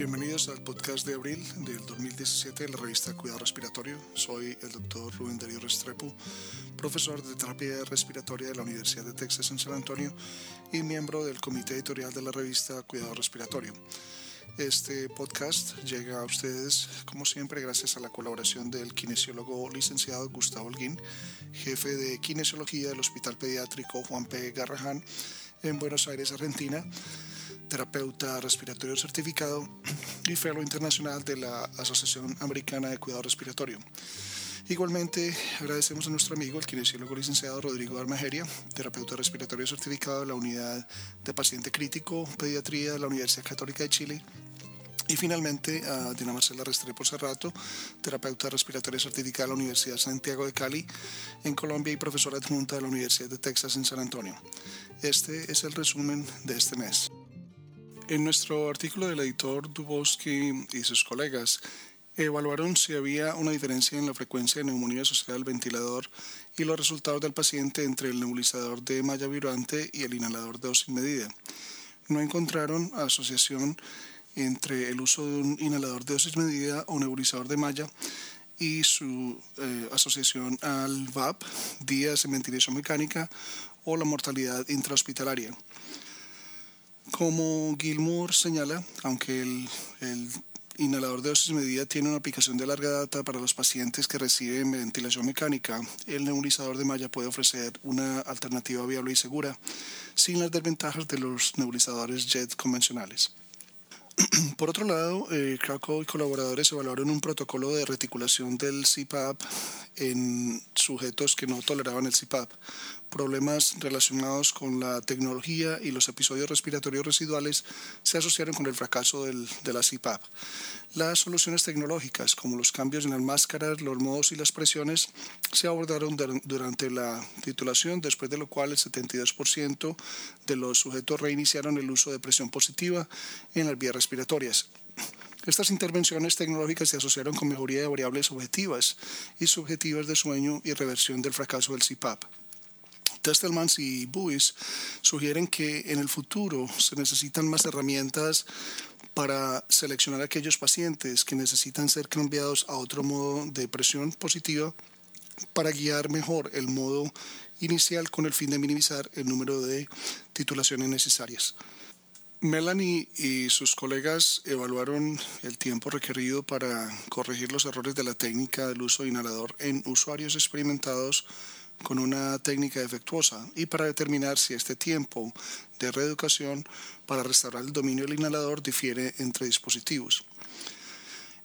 Bienvenidos al podcast de abril del 2017 de la revista Cuidado Respiratorio. Soy el doctor Rubén Darío Restrepo, profesor de terapia respiratoria de la Universidad de Texas en San Antonio y miembro del comité editorial de la revista Cuidado Respiratorio. Este podcast llega a ustedes, como siempre, gracias a la colaboración del kinesiólogo licenciado Gustavo Holguín, jefe de kinesiología del Hospital Pediátrico Juan P. Garrahan en Buenos Aires, Argentina, terapeuta respiratorio certificado y fellow internacional de la Asociación Americana de Cuidado Respiratorio. Igualmente agradecemos a nuestro amigo, el kinesiólogo licenciado Rodrigo Armajeria, terapeuta respiratorio certificado de la Unidad de Paciente Crítico Pediatría de la Universidad Católica de Chile. Y finalmente a Dina Marcela Restrepo Cerrato, terapeuta respiratoria certificada de la Universidad Santiago de Cali en Colombia y profesora adjunta de la Universidad de Texas en San Antonio. Este es el resumen de este mes. En nuestro artículo del editor Dubowski y sus colegas evaluaron si había una diferencia en la frecuencia de neumonía asociada al ventilador y los resultados del paciente entre el nebulizador de malla vibrante y el inhalador de dosis medida. No encontraron asociación entre el uso de un inhalador de dosis medida o nebulizador de malla y su eh, asociación al VAP, días de ventilación mecánica o la mortalidad intrahospitalaria. Como Gilmour señala, aunque el, inhalador de dosis medida tiene una aplicación de larga data para los pacientes que reciben ventilación mecánica, el nebulizador de malla puede ofrecer una alternativa viable y segura, sin las desventajas de los nebulizadores JET convencionales. Por otro lado, eh, Krakow y colaboradores evaluaron un protocolo de reticulación del CPAP en sujetos que no toleraban el CPAP, problemas relacionados con la tecnología y los episodios respiratorios residuales se asociaron con el fracaso del, de la CPAP. Las soluciones tecnológicas, como los cambios en las máscaras, los modos y las presiones, se abordaron durante la titulación, después de lo cual el 72% de los sujetos reiniciaron el uso de presión positiva en las vías respiratorias. Estas intervenciones tecnológicas se asociaron con mejoría de variables objetivas y subjetivas de sueño y reversión del fracaso del CPAP. Testelmans y Buis sugieren que en el futuro se necesitan más herramientas para seleccionar aquellos pacientes que necesitan ser cambiados a otro modo de presión positiva para guiar mejor el modo inicial con el fin de minimizar el número de titulaciones necesarias. Melanie y sus colegas evaluaron el tiempo requerido para corregir los errores de la técnica del uso de inhalador en usuarios experimentados con una técnica defectuosa y para determinar si este tiempo de reeducación para restaurar el dominio del inhalador difiere entre dispositivos.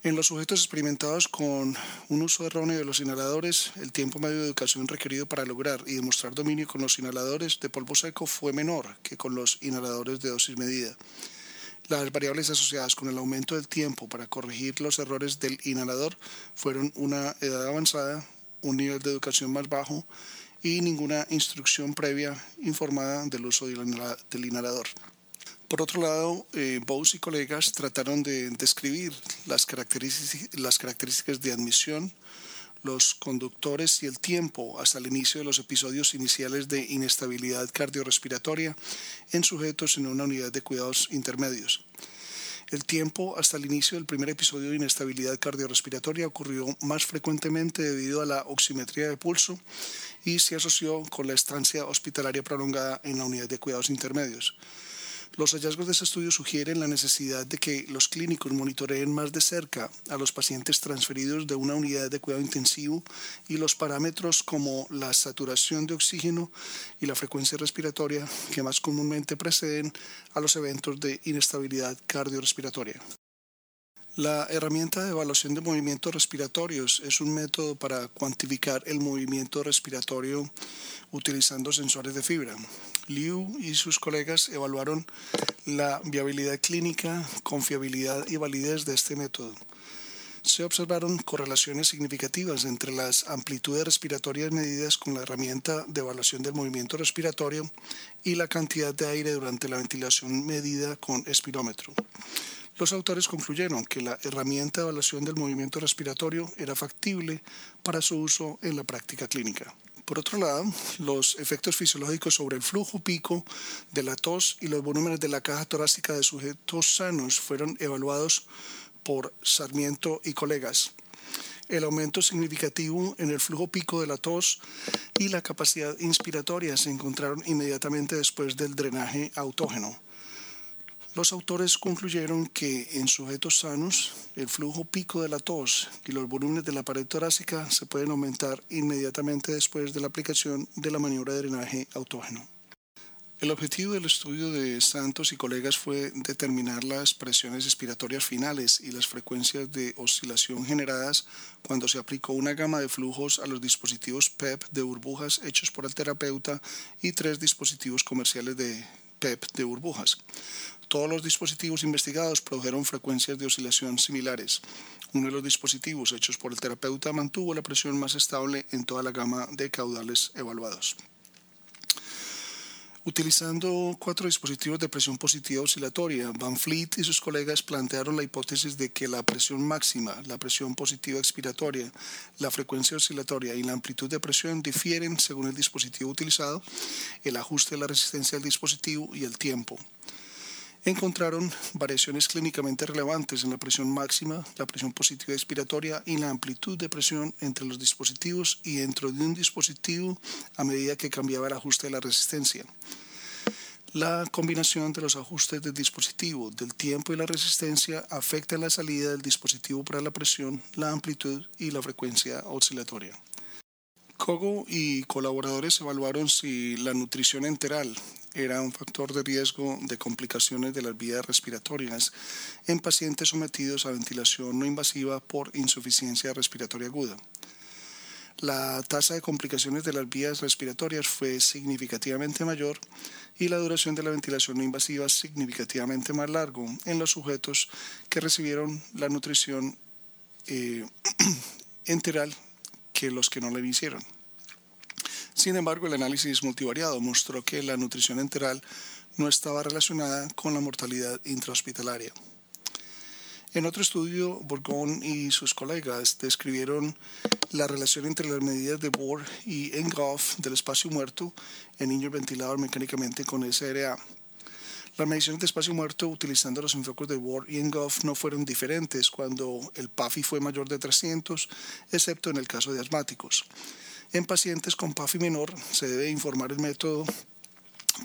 En los sujetos experimentados con un uso erróneo de los inhaladores, el tiempo medio de educación requerido para lograr y demostrar dominio con los inhaladores de polvo seco fue menor que con los inhaladores de dosis medida. Las variables asociadas con el aumento del tiempo para corregir los errores del inhalador fueron una edad avanzada, un nivel de educación más bajo y ninguna instrucción previa informada del uso del inhalador. Por otro lado, eh, Bose y colegas trataron de describir las características, las características de admisión, los conductores y el tiempo hasta el inicio de los episodios iniciales de inestabilidad cardiorrespiratoria en sujetos en una unidad de cuidados intermedios. El tiempo hasta el inicio del primer episodio de inestabilidad cardiorrespiratoria ocurrió más frecuentemente debido a la oximetría de pulso y se asoció con la estancia hospitalaria prolongada en la unidad de cuidados intermedios. Los hallazgos de este estudio sugieren la necesidad de que los clínicos monitoreen más de cerca a los pacientes transferidos de una unidad de cuidado intensivo y los parámetros como la saturación de oxígeno y la frecuencia respiratoria que más comúnmente preceden a los eventos de inestabilidad cardiorrespiratoria. La herramienta de evaluación de movimientos respiratorios es un método para cuantificar el movimiento respiratorio utilizando sensores de fibra. Liu y sus colegas evaluaron la viabilidad clínica, confiabilidad y validez de este método. Se observaron correlaciones significativas entre las amplitudes respiratorias medidas con la herramienta de evaluación del movimiento respiratorio y la cantidad de aire durante la ventilación medida con espirómetro. Los autores concluyeron que la herramienta de evaluación del movimiento respiratorio era factible para su uso en la práctica clínica. Por otro lado, los efectos fisiológicos sobre el flujo pico de la tos y los volúmenes de la caja torácica de sujetos sanos fueron evaluados por Sarmiento y colegas. El aumento significativo en el flujo pico de la tos y la capacidad inspiratoria se encontraron inmediatamente después del drenaje autógeno. Los autores concluyeron que en sujetos sanos el flujo pico de la tos y los volúmenes de la pared torácica se pueden aumentar inmediatamente después de la aplicación de la maniobra de drenaje autógeno. El objetivo del estudio de Santos y colegas fue determinar las presiones expiratorias finales y las frecuencias de oscilación generadas cuando se aplicó una gama de flujos a los dispositivos PEP de burbujas hechos por el terapeuta y tres dispositivos comerciales de PEP de burbujas. Todos los dispositivos investigados produjeron frecuencias de oscilación similares. Uno de los dispositivos hechos por el terapeuta mantuvo la presión más estable en toda la gama de caudales evaluados. Utilizando cuatro dispositivos de presión positiva oscilatoria, Van Fleet y sus colegas plantearon la hipótesis de que la presión máxima, la presión positiva expiratoria, la frecuencia oscilatoria y la amplitud de presión difieren según el dispositivo utilizado, el ajuste de la resistencia del dispositivo y el tiempo encontraron variaciones clínicamente relevantes en la presión máxima, la presión positiva expiratoria y la amplitud de presión entre los dispositivos y dentro de un dispositivo a medida que cambiaba el ajuste de la resistencia. La combinación de los ajustes del dispositivo, del tiempo y la resistencia afecta la salida del dispositivo para la presión, la amplitud y la frecuencia oscilatoria. Kogo y colaboradores evaluaron si la nutrición enteral era un factor de riesgo de complicaciones de las vías respiratorias en pacientes sometidos a ventilación no invasiva por insuficiencia respiratoria aguda. La tasa de complicaciones de las vías respiratorias fue significativamente mayor y la duración de la ventilación no invasiva significativamente más largo en los sujetos que recibieron la nutrición eh, enteral que los que no la hicieron. Sin embargo, el análisis multivariado mostró que la nutrición enteral no estaba relacionada con la mortalidad intrahospitalaria. En otro estudio, Bourgon y sus colegas describieron la relación entre las medidas de Bohr y Enghoff del espacio muerto en niños ventilados mecánicamente con SRA. Las mediciones de espacio muerto utilizando los enfocos de Bohr y Enghoff no fueron diferentes cuando el PAFI fue mayor de 300, excepto en el caso de asmáticos. En pacientes con PAFI menor se debe informar el método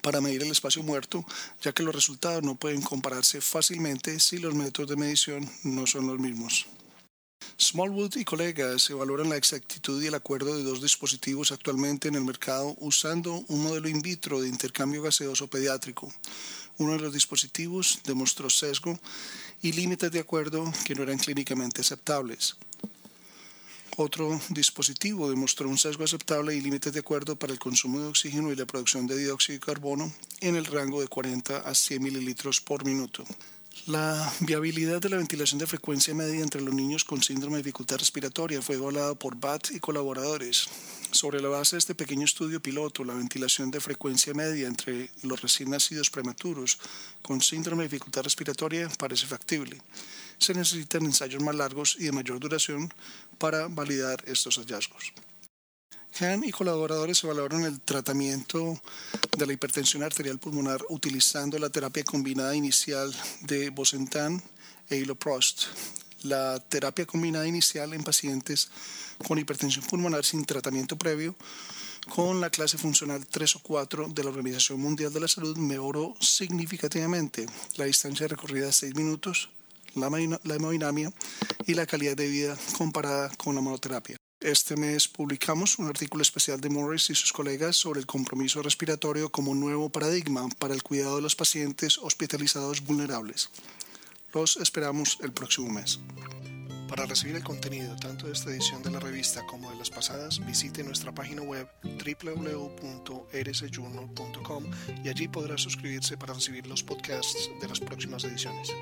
para medir el espacio muerto, ya que los resultados no pueden compararse fácilmente si los métodos de medición no son los mismos. Smallwood y colegas evaluaron la exactitud y el acuerdo de dos dispositivos actualmente en el mercado usando un modelo in vitro de intercambio gaseoso pediátrico. Uno de los dispositivos demostró sesgo y límites de acuerdo que no eran clínicamente aceptables. Otro dispositivo demostró un sesgo aceptable y límites de acuerdo para el consumo de oxígeno y la producción de dióxido de carbono en el rango de 40 a 100 mililitros por minuto. La viabilidad de la ventilación de frecuencia media entre los niños con síndrome de dificultad respiratoria fue evaluada por BAT y colaboradores. Sobre la base de este pequeño estudio piloto, la ventilación de frecuencia media entre los recién nacidos prematuros con síndrome de dificultad respiratoria parece factible. Se necesitan ensayos más largos y de mayor duración para validar estos hallazgos. Han y colaboradores evaluaron el tratamiento de la hipertensión arterial pulmonar utilizando la terapia combinada inicial de Bosentan e Iloprost. La terapia combinada inicial en pacientes con hipertensión pulmonar sin tratamiento previo con la clase funcional 3 o 4 de la Organización Mundial de la Salud mejoró significativamente la distancia recorrida de 6 minutos, la, hemodinamia y la calidad de vida comparada con la monoterapia. Este mes publicamos un artículo especial de Morris y sus colegas sobre el compromiso respiratorio como nuevo paradigma para el cuidado de los pacientes hospitalizados vulnerables. Los esperamos el próximo mes. Para recibir el contenido tanto de esta edición de la revista como de las pasadas, visite nuestra página web www.rsjournal.com y allí podrá suscribirse para recibir los podcasts de las próximas ediciones.